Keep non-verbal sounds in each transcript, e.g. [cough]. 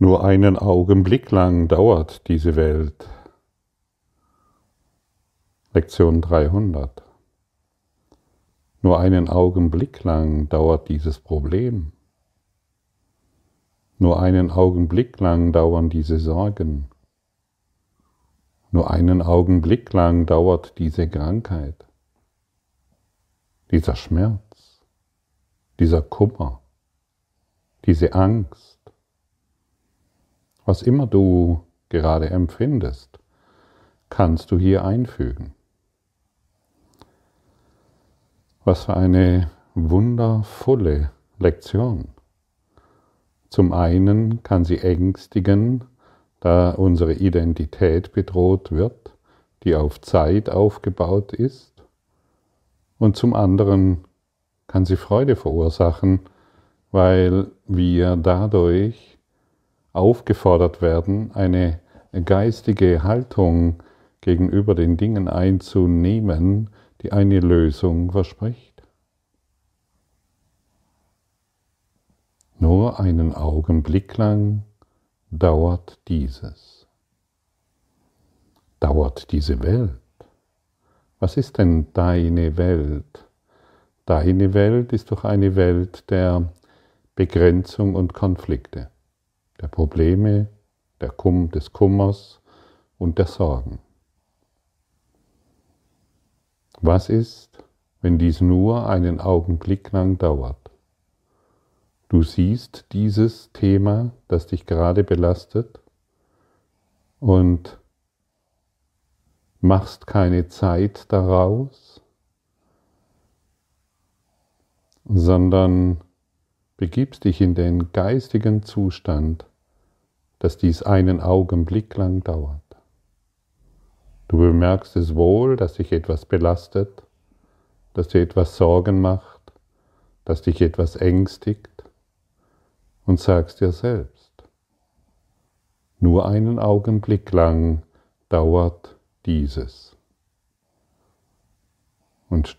Nur einen Augenblick lang dauert diese Welt. Lektion 300. Nur einen Augenblick lang dauert dieses Problem. Nur einen Augenblick lang dauern diese Sorgen. Nur einen Augenblick lang dauert diese Krankheit, dieser Schmerz, dieser Kummer, diese Angst was immer du gerade empfindest, kannst du hier einfügen. Was für eine wundervolle Lektion. Zum einen kann sie ängstigen, da unsere Identität bedroht wird, die auf Zeit aufgebaut ist, und zum anderen kann sie Freude verursachen, weil wir dadurch aufgefordert werden, eine geistige Haltung gegenüber den Dingen einzunehmen, die eine Lösung verspricht. Nur einen Augenblick lang dauert dieses. Dauert diese Welt. Was ist denn deine Welt? Deine Welt ist doch eine Welt der Begrenzung und Konflikte der Probleme, der Kum, des Kummers und der Sorgen. Was ist, wenn dies nur einen Augenblick lang dauert? Du siehst dieses Thema, das dich gerade belastet und machst keine Zeit daraus, sondern begibst dich in den geistigen Zustand, dass dies einen Augenblick lang dauert. Du bemerkst es wohl, dass dich etwas belastet, dass dir etwas Sorgen macht, dass dich etwas ängstigt und sagst dir selbst, nur einen Augenblick lang dauert dieses. Und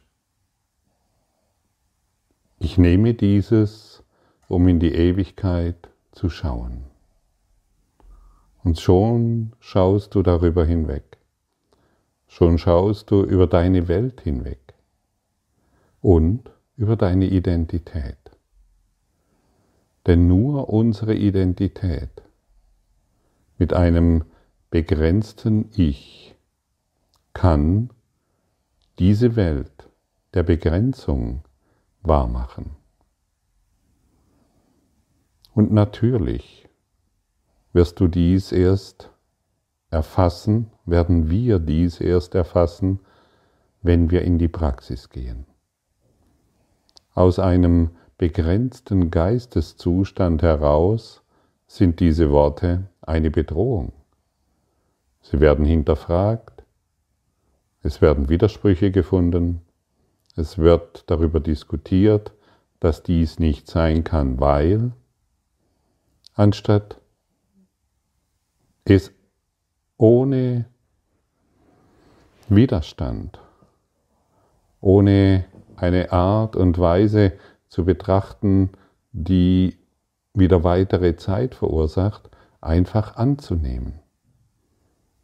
ich nehme dieses, um in die Ewigkeit zu schauen. Und schon schaust du darüber hinweg. Schon schaust du über deine Welt hinweg und über deine Identität. Denn nur unsere Identität mit einem begrenzten Ich kann diese Welt der Begrenzung wahrmachen. Und natürlich wirst du dies erst erfassen, werden wir dies erst erfassen, wenn wir in die Praxis gehen. Aus einem begrenzten Geisteszustand heraus sind diese Worte eine Bedrohung. Sie werden hinterfragt, es werden Widersprüche gefunden, es wird darüber diskutiert, dass dies nicht sein kann, weil, anstatt ist ohne Widerstand, ohne eine Art und Weise zu betrachten, die wieder weitere Zeit verursacht, einfach anzunehmen.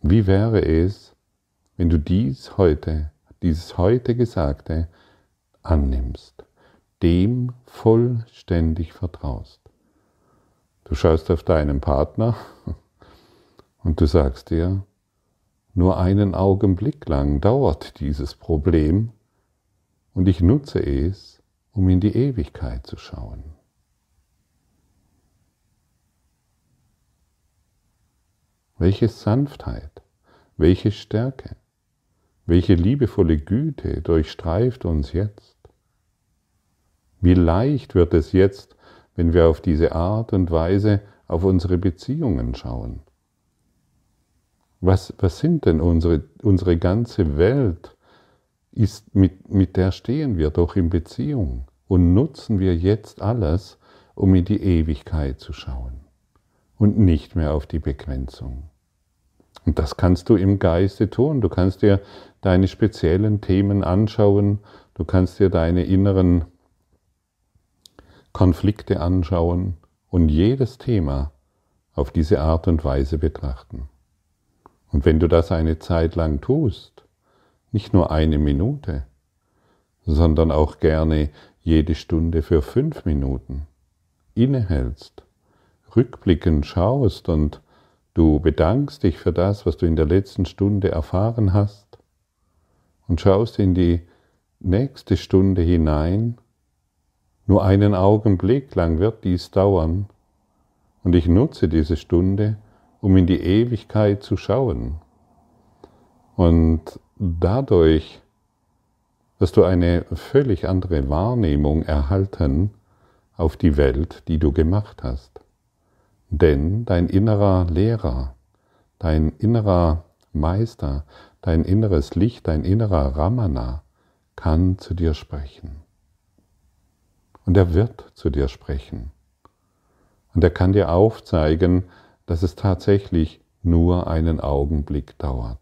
Wie wäre es, wenn du dies heute, dieses heute Gesagte annimmst, dem vollständig vertraust? Du schaust auf deinen Partner und du sagst dir, nur einen Augenblick lang dauert dieses Problem und ich nutze es, um in die Ewigkeit zu schauen. Welche Sanftheit, welche Stärke, welche liebevolle Güte durchstreift uns jetzt. Wie leicht wird es jetzt, wenn wir auf diese Art und Weise auf unsere Beziehungen schauen. Was, was sind denn unsere, unsere ganze Welt? Ist, mit, mit der stehen wir doch in Beziehung und nutzen wir jetzt alles, um in die Ewigkeit zu schauen und nicht mehr auf die Begrenzung. Und das kannst du im Geiste tun. Du kannst dir deine speziellen Themen anschauen, du kannst dir deine inneren Konflikte anschauen und jedes Thema auf diese Art und Weise betrachten. Und wenn du das eine Zeit lang tust, nicht nur eine Minute, sondern auch gerne jede Stunde für fünf Minuten, innehältst, rückblickend schaust und du bedankst dich für das, was du in der letzten Stunde erfahren hast und schaust in die nächste Stunde hinein, nur einen Augenblick lang wird dies dauern, und ich nutze diese Stunde, um in die Ewigkeit zu schauen. Und dadurch wirst du eine völlig andere Wahrnehmung erhalten auf die Welt, die du gemacht hast. Denn dein innerer Lehrer, dein innerer Meister, dein inneres Licht, dein innerer Ramana kann zu dir sprechen. Und er wird zu dir sprechen. Und er kann dir aufzeigen, dass es tatsächlich nur einen Augenblick dauert.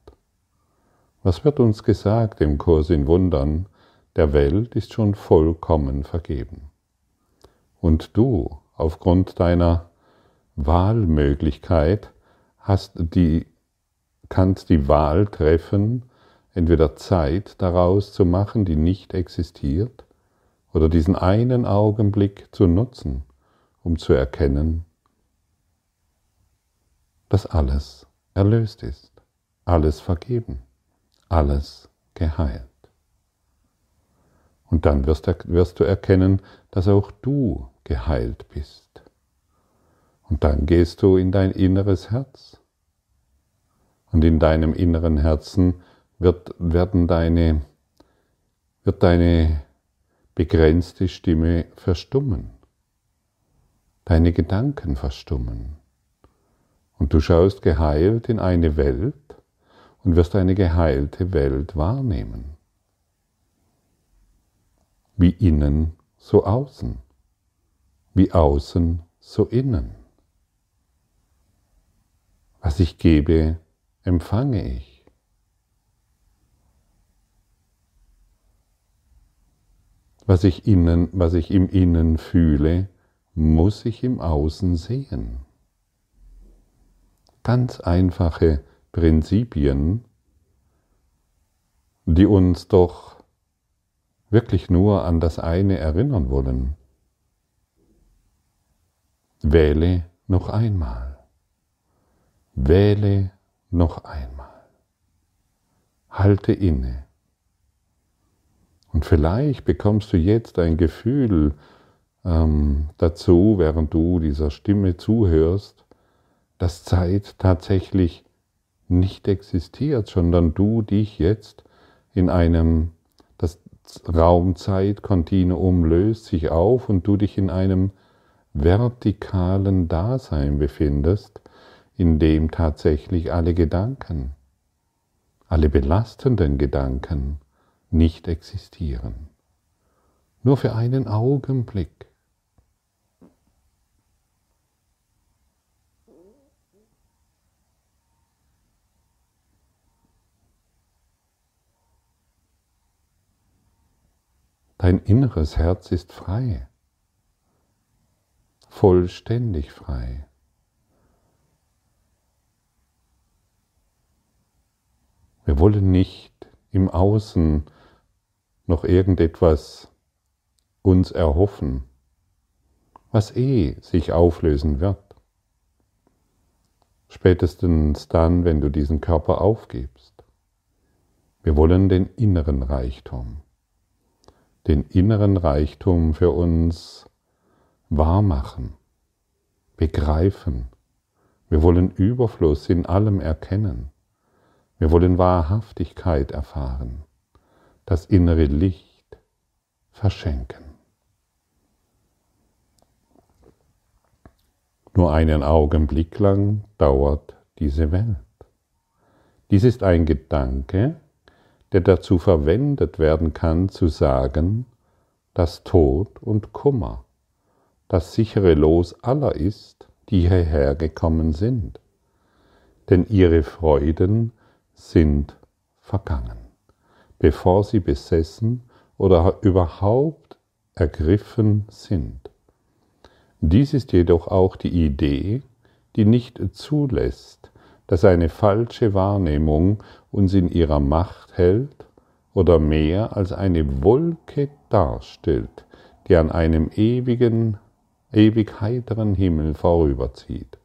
Was wird uns gesagt im Kurs in Wundern? Der Welt ist schon vollkommen vergeben. Und du, aufgrund deiner Wahlmöglichkeit, hast die, kannst die Wahl treffen, entweder Zeit daraus zu machen, die nicht existiert, oder diesen einen Augenblick zu nutzen, um zu erkennen, dass alles erlöst ist, alles vergeben, alles geheilt. Und dann wirst, wirst du erkennen, dass auch du geheilt bist. Und dann gehst du in dein inneres Herz. Und in deinem inneren Herzen wird, werden deine, wird deine begrenzte Stimme verstummen deine Gedanken verstummen. Und du schaust geheilt in eine Welt und wirst eine geheilte Welt wahrnehmen. Wie innen, so außen. Wie außen, so innen. Was ich gebe, empfange ich. Was ich, innen, was ich im Innen fühle, muss ich im Außen sehen. Ganz einfache Prinzipien, die uns doch wirklich nur an das eine erinnern wollen. Wähle noch einmal. Wähle noch einmal. Halte inne. Und vielleicht bekommst du jetzt ein Gefühl ähm, dazu, während du dieser Stimme zuhörst, dass Zeit tatsächlich nicht existiert, sondern du dich jetzt in einem, das Raum-Zeit-Kontinuum löst sich auf und du dich in einem vertikalen Dasein befindest, in dem tatsächlich alle Gedanken, alle belastenden Gedanken nicht existieren. Nur für einen Augenblick. Dein inneres Herz ist frei, vollständig frei. Wir wollen nicht im Außen noch irgendetwas uns erhoffen, was eh sich auflösen wird. Spätestens dann, wenn du diesen Körper aufgibst. Wir wollen den inneren Reichtum den inneren Reichtum für uns wahrmachen, begreifen. Wir wollen Überfluss in allem erkennen. Wir wollen Wahrhaftigkeit erfahren, das innere Licht verschenken. Nur einen Augenblick lang dauert diese Welt. Dies ist ein Gedanke, der dazu verwendet werden kann, zu sagen, dass Tod und Kummer das sichere Los aller ist, die hierher gekommen sind. Denn ihre Freuden sind vergangen, bevor sie besessen oder überhaupt ergriffen sind. Dies ist jedoch auch die Idee, die nicht zulässt, dass eine falsche Wahrnehmung uns in ihrer Macht hält oder mehr als eine Wolke darstellt, die an einem ewigen, ewig heiteren Himmel vorüberzieht.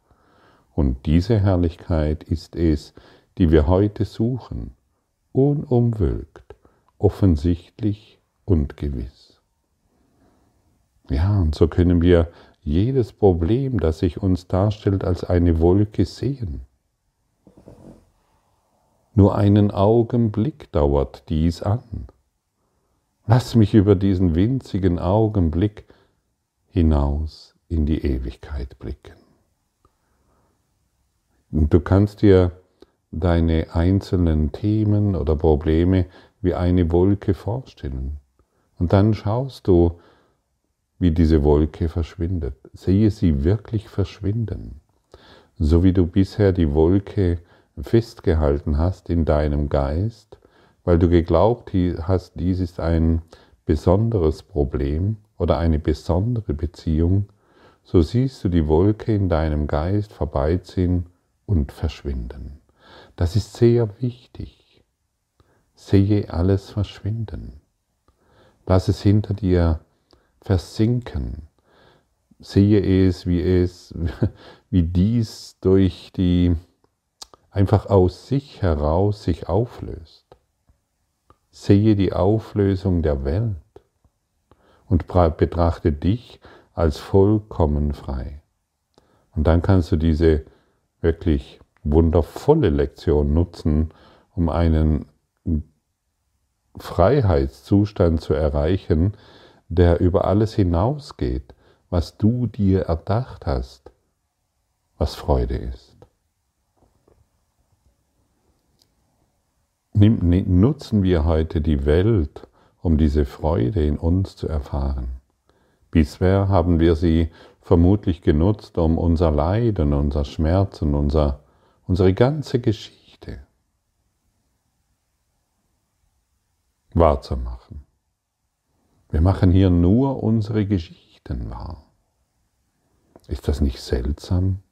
Und diese Herrlichkeit ist es, die wir heute suchen, unumwölkt, offensichtlich und gewiss. Ja, und so können wir jedes Problem, das sich uns darstellt, als eine Wolke sehen. Nur einen Augenblick dauert dies an. Lass mich über diesen winzigen Augenblick hinaus in die Ewigkeit blicken. Und du kannst dir deine einzelnen Themen oder Probleme wie eine Wolke vorstellen. Und dann schaust du, wie diese Wolke verschwindet. Sehe sie wirklich verschwinden. So wie du bisher die Wolke festgehalten hast in deinem Geist, weil du geglaubt hast, dies ist ein besonderes Problem oder eine besondere Beziehung, so siehst du die Wolke in deinem Geist vorbeiziehen und verschwinden. Das ist sehr wichtig. Sehe alles verschwinden. Lass es hinter dir versinken. Sehe es, wie es, [laughs] wie dies durch die einfach aus sich heraus sich auflöst. Sehe die Auflösung der Welt und betrachte dich als vollkommen frei. Und dann kannst du diese wirklich wundervolle Lektion nutzen, um einen Freiheitszustand zu erreichen, der über alles hinausgeht, was du dir erdacht hast, was Freude ist. Nutzen wir heute die Welt, um diese Freude in uns zu erfahren. Bisher haben wir sie vermutlich genutzt, um unser Leid und unser Schmerz und unser, unsere ganze Geschichte wahrzumachen. Wir machen hier nur unsere Geschichten wahr. Ist das nicht seltsam?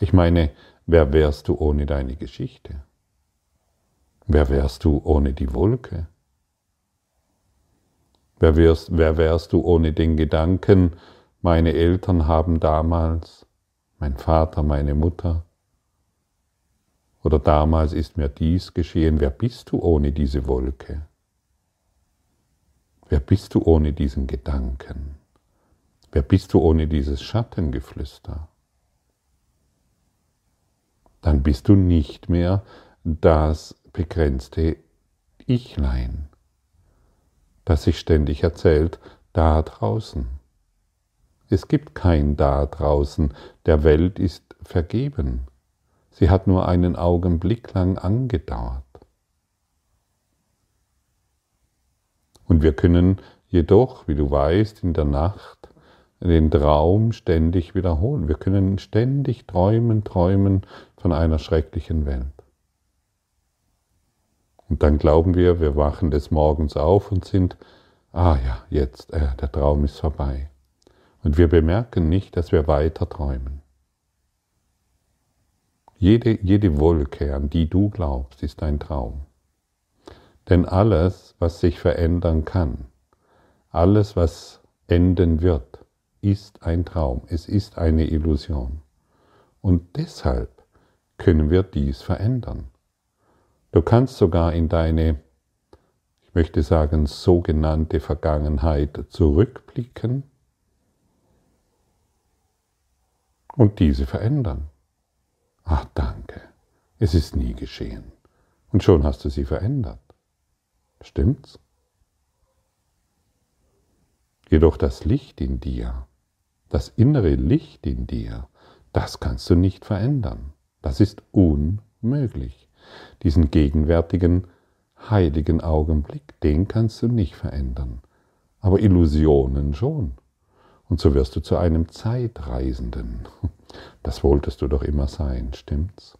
Ich meine, wer wärst du ohne deine Geschichte? Wer wärst du ohne die Wolke? Wer wärst, wer wärst du ohne den Gedanken, meine Eltern haben damals, mein Vater, meine Mutter, oder damals ist mir dies geschehen, wer bist du ohne diese Wolke? Wer bist du ohne diesen Gedanken? Wer bist du ohne dieses Schattengeflüster? Dann bist du nicht mehr das begrenzte Ichlein, das sich ständig erzählt, da draußen. Es gibt kein da draußen, der Welt ist vergeben. Sie hat nur einen Augenblick lang angedauert. Und wir können jedoch, wie du weißt, in der Nacht den Traum ständig wiederholen. Wir können ständig träumen, träumen von einer schrecklichen Welt. Und dann glauben wir, wir wachen des Morgens auf und sind, ah ja, jetzt, äh, der Traum ist vorbei. Und wir bemerken nicht, dass wir weiter träumen. Jede, jede Wolke, an die du glaubst, ist ein Traum. Denn alles, was sich verändern kann, alles, was enden wird, ist ein Traum, es ist eine Illusion. Und deshalb können wir dies verändern. Du kannst sogar in deine, ich möchte sagen, sogenannte Vergangenheit zurückblicken und diese verändern. Ach danke, es ist nie geschehen. Und schon hast du sie verändert. Stimmt's? Jedoch das Licht in dir, das innere Licht in dir, das kannst du nicht verändern. Das ist unmöglich. Diesen gegenwärtigen, heiligen Augenblick, den kannst du nicht verändern. Aber Illusionen schon. Und so wirst du zu einem Zeitreisenden. [laughs] Das wolltest du doch immer sein, stimmt's?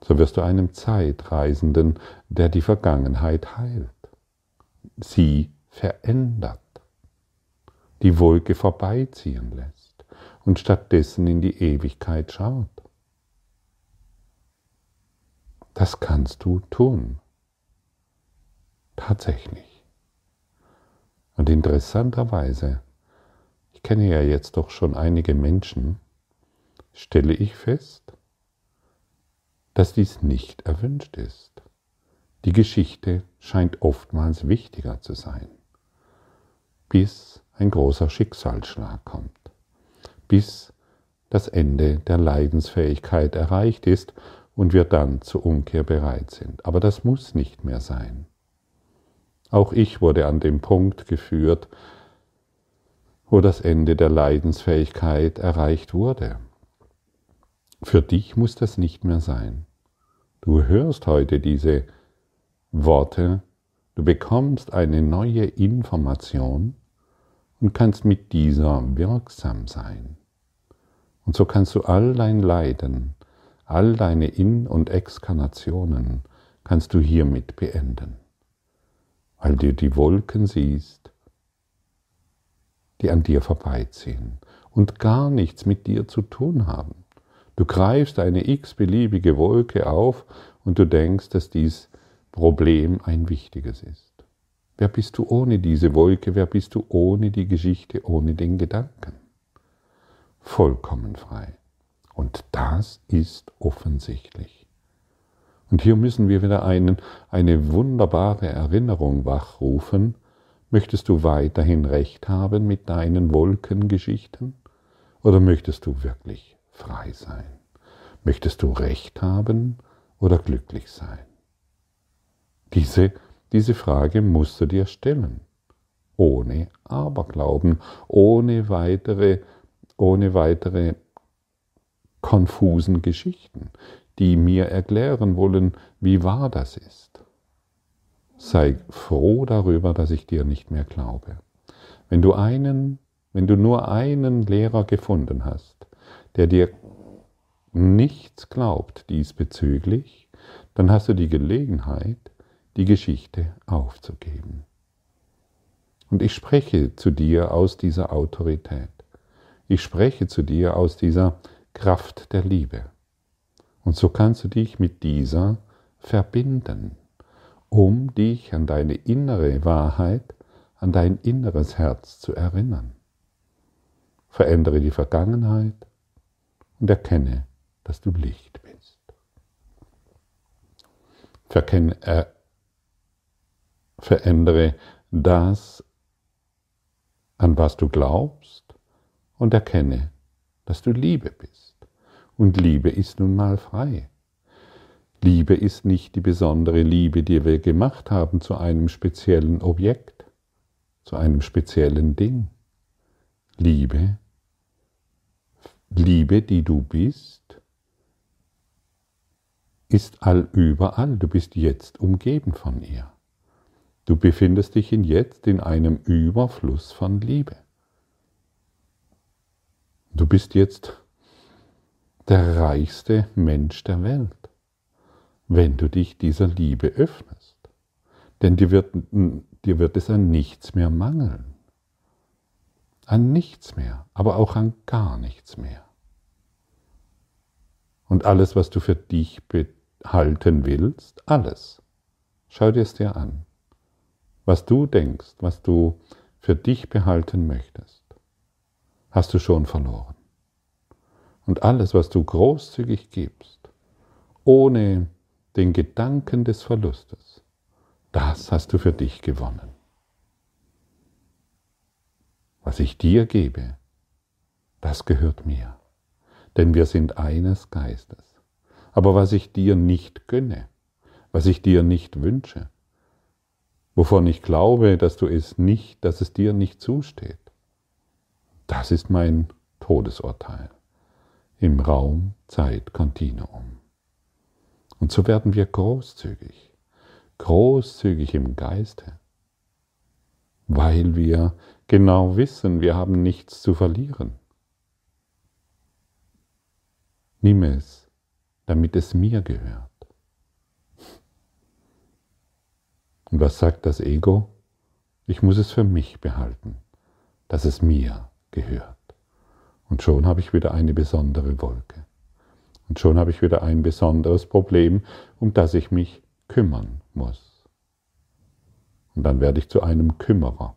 So wirst du einem Zeitreisenden, der die Vergangenheit heilt, sie verändert, die Wolke vorbeiziehen lässt und stattdessen in die Ewigkeit schaut. Das kannst du tun. Tatsächlich. Und interessanterweise, ich kenne ja jetzt doch schon einige Menschen, stelle ich fest, dass dies nicht erwünscht ist. Die Geschichte scheint oftmals wichtiger zu sein, bis ein großer Schicksalsschlag kommt, bis das Ende der Leidensfähigkeit erreicht ist und wir dann zur Umkehr bereit sind. Aber das muss nicht mehr sein. Auch ich wurde an den Punkt geführt, wo das Ende der Leidensfähigkeit erreicht wurde. Für dich muss das nicht mehr sein. Du hörst heute diese Worte, du bekommst eine neue Information und kannst mit dieser wirksam sein. Und so kannst du all dein Leiden, all deine In- und Exkarnationen kannst du hiermit beenden, weil du die Wolken siehst, die an dir vorbeiziehen und gar nichts mit dir zu tun haben. Du greifst eine x-beliebige Wolke auf und du denkst, dass dies Problem ein wichtiges ist. Wer bist du ohne diese Wolke? Wer bist du ohne die Geschichte, ohne den Gedanken? Vollkommen frei. Und das ist offensichtlich. Und hier müssen wir wieder einen, eine wunderbare Erinnerung wachrufen. Möchtest du weiterhin recht haben mit deinen Wolkengeschichten? Oder möchtest du wirklich frei sein? Möchtest du Recht haben oder glücklich sein? Diese, diese Frage musst du dir stellen, ohne Aberglauben, ohne weitere, ohne weitere konfusen Geschichten, die mir erklären wollen, wie wahr das ist. Sei froh darüber, dass ich dir nicht mehr glaube. Wenn du einen, wenn du nur einen Lehrer gefunden hast, der dir nichts glaubt diesbezüglich, dann hast du die Gelegenheit, die Geschichte aufzugeben. Und ich spreche zu dir aus dieser Autorität. Ich spreche zu dir aus dieser Kraft der Liebe. Und so kannst du dich mit dieser verbinden, um dich an deine innere Wahrheit, an dein inneres Herz zu erinnern. Verändere die Vergangenheit, und erkenne, dass du Licht bist. Verkenne, äh, verändere das, an was du glaubst und erkenne, dass du Liebe bist. Und Liebe ist nun mal frei. Liebe ist nicht die besondere Liebe, die wir gemacht haben zu einem speziellen Objekt, zu einem speziellen Ding. Liebe Liebe, die du bist, ist all überall. Du bist jetzt umgeben von ihr. Du befindest dich in jetzt in einem Überfluss von Liebe. Du bist jetzt der reichste Mensch der Welt, wenn du dich dieser Liebe öffnest. Denn dir wird, dir wird es an nichts mehr mangeln. An nichts mehr, aber auch an gar nichts mehr. Und alles, was du für dich behalten willst, alles, schau dir es dir an. Was du denkst, was du für dich behalten möchtest, hast du schon verloren. Und alles, was du großzügig gibst, ohne den Gedanken des Verlustes, das hast du für dich gewonnen. Was ich dir gebe, das gehört mir denn wir sind eines Geistes. Aber was ich dir nicht gönne, was ich dir nicht wünsche, wovon ich glaube, dass du es nicht, dass es dir nicht zusteht, das ist mein Todesurteil im Raum Zeit Kontinuum. Und so werden wir großzügig, großzügig im Geiste, weil wir genau wissen, wir haben nichts zu verlieren. Nimm es, damit es mir gehört. Und was sagt das Ego? Ich muss es für mich behalten, dass es mir gehört. Und schon habe ich wieder eine besondere Wolke. Und schon habe ich wieder ein besonderes Problem, um das ich mich kümmern muss. Und dann werde ich zu einem Kümmerer,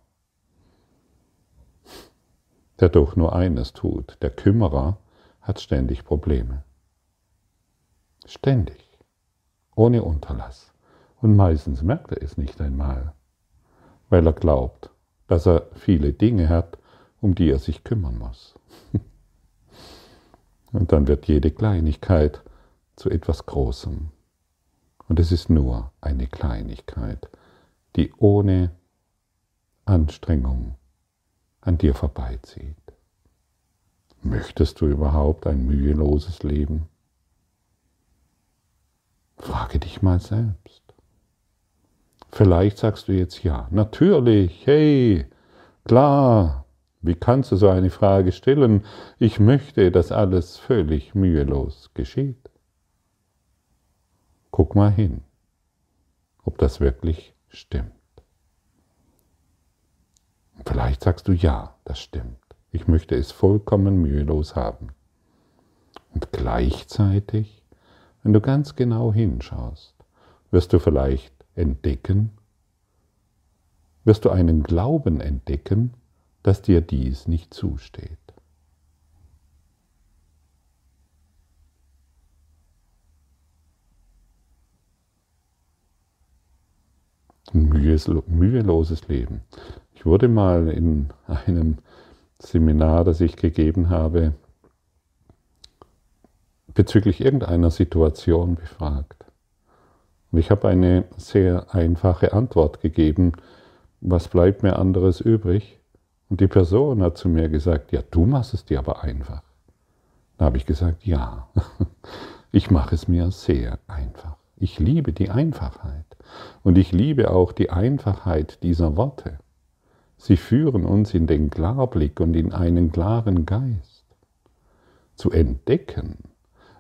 der doch nur eines tut. Der Kümmerer hat ständig Probleme. Ständig. Ohne Unterlass. Und meistens merkt er es nicht einmal, weil er glaubt, dass er viele Dinge hat, um die er sich kümmern muss. [laughs] Und dann wird jede Kleinigkeit zu etwas Großem. Und es ist nur eine Kleinigkeit, die ohne Anstrengung an dir vorbeizieht. Möchtest du überhaupt ein müheloses Leben? Frage dich mal selbst. Vielleicht sagst du jetzt ja, natürlich, hey, klar, wie kannst du so eine Frage stellen? Ich möchte, dass alles völlig mühelos geschieht. Guck mal hin, ob das wirklich stimmt. Vielleicht sagst du ja, das stimmt. Ich möchte es vollkommen mühelos haben. Und gleichzeitig, wenn du ganz genau hinschaust, wirst du vielleicht entdecken, wirst du einen Glauben entdecken, dass dir dies nicht zusteht. Ein müheloses Leben. Ich wurde mal in einem Seminar, das ich gegeben habe, bezüglich irgendeiner Situation befragt. Und ich habe eine sehr einfache Antwort gegeben. Was bleibt mir anderes übrig? Und die Person hat zu mir gesagt, ja, du machst es dir aber einfach. Da habe ich gesagt, ja, [laughs] ich mache es mir sehr einfach. Ich liebe die Einfachheit. Und ich liebe auch die Einfachheit dieser Worte. Sie führen uns in den Klarblick und in einen klaren Geist. Zu entdecken,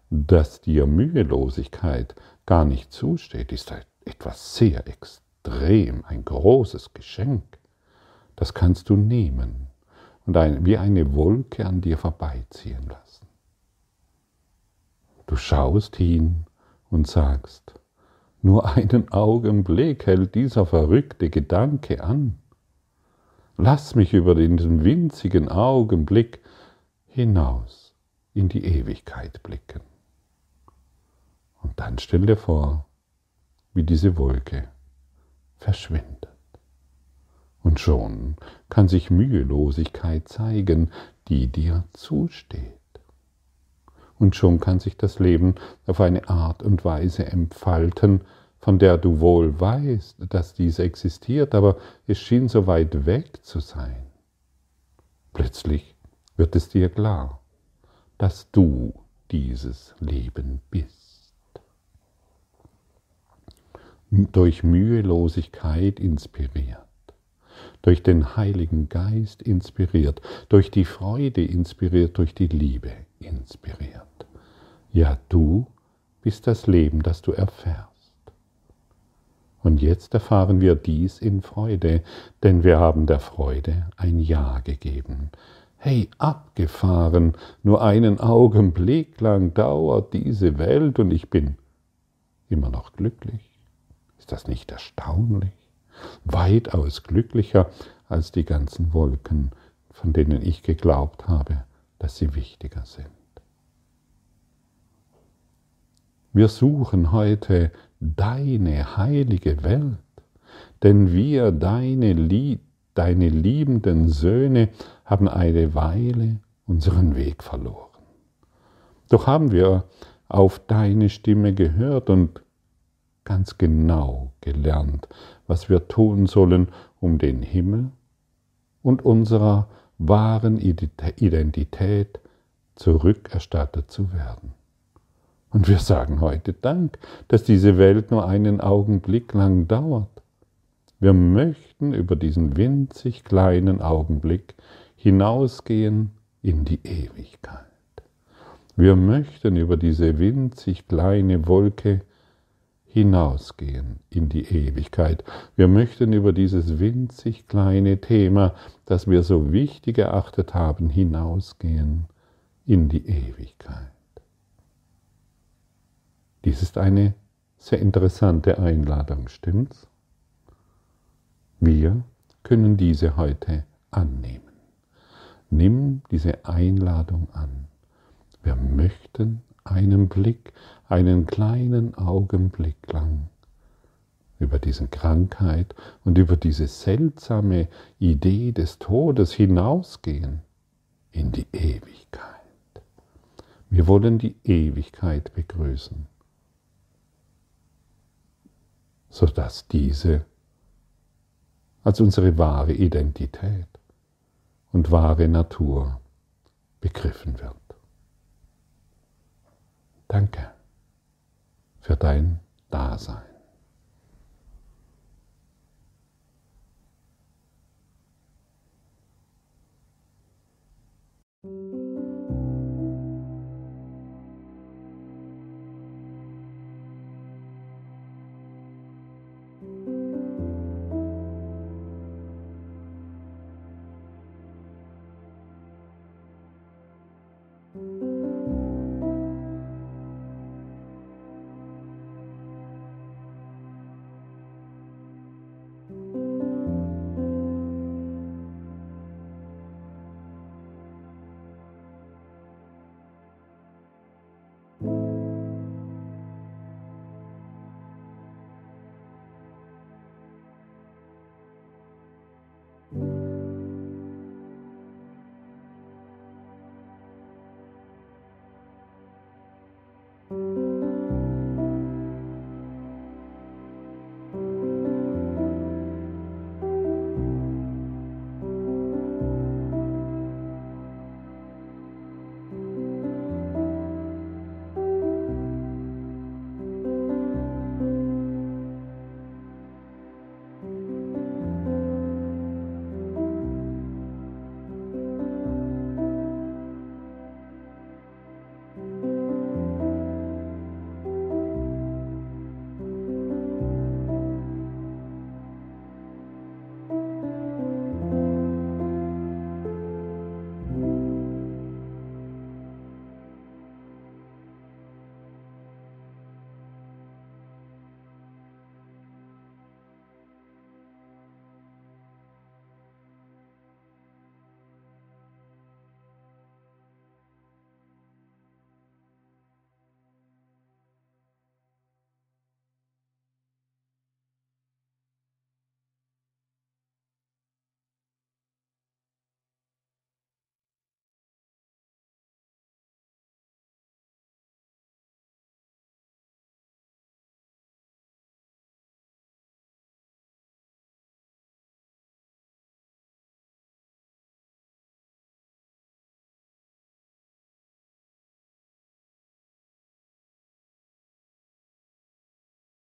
dass dir Mühelosigkeit gar nicht zusteht, ist etwas sehr extrem, ein großes Geschenk. Das kannst du nehmen und ein, wie eine Wolke an dir vorbeiziehen lassen. Du schaust hin und sagst, nur einen Augenblick hält dieser verrückte Gedanke an. Lass mich über diesen winzigen Augenblick hinaus in die Ewigkeit blicken. Und dann stell dir vor, wie diese Wolke verschwindet. Und schon kann sich Mühelosigkeit zeigen, die dir zusteht. Und schon kann sich das Leben auf eine Art und Weise entfalten, von der du wohl weißt, dass dies existiert, aber es schien so weit weg zu sein. Plötzlich wird es dir klar, dass du dieses Leben bist. Durch Mühelosigkeit inspiriert durch den Heiligen Geist inspiriert, durch die Freude inspiriert, durch die Liebe inspiriert. Ja, du bist das Leben, das du erfährst. Und jetzt erfahren wir dies in Freude, denn wir haben der Freude ein Ja gegeben. Hey, abgefahren, nur einen Augenblick lang dauert diese Welt und ich bin immer noch glücklich. Ist das nicht erstaunlich? Weitaus glücklicher als die ganzen Wolken, von denen ich geglaubt habe, dass sie wichtiger sind. Wir suchen heute deine heilige Welt, denn wir, deine, Lie deine liebenden Söhne, haben eine Weile unseren Weg verloren. Doch haben wir auf deine Stimme gehört und ganz genau gelernt, was wir tun sollen, um den Himmel und unserer wahren Identität zurückerstattet zu werden. Und wir sagen heute Dank, dass diese Welt nur einen Augenblick lang dauert. Wir möchten über diesen winzig kleinen Augenblick hinausgehen in die Ewigkeit. Wir möchten über diese winzig kleine Wolke hinausgehen in die Ewigkeit. Wir möchten über dieses winzig kleine Thema, das wir so wichtig erachtet haben, hinausgehen in die Ewigkeit. Dies ist eine sehr interessante Einladung, stimmt's? Wir können diese heute annehmen. Nimm diese Einladung an. Wir möchten einen Blick, einen kleinen Augenblick lang über diese Krankheit und über diese seltsame Idee des Todes hinausgehen in die Ewigkeit. Wir wollen die Ewigkeit begrüßen, sodass diese als unsere wahre Identität und wahre Natur begriffen wird. Danke für dein Dasein. thank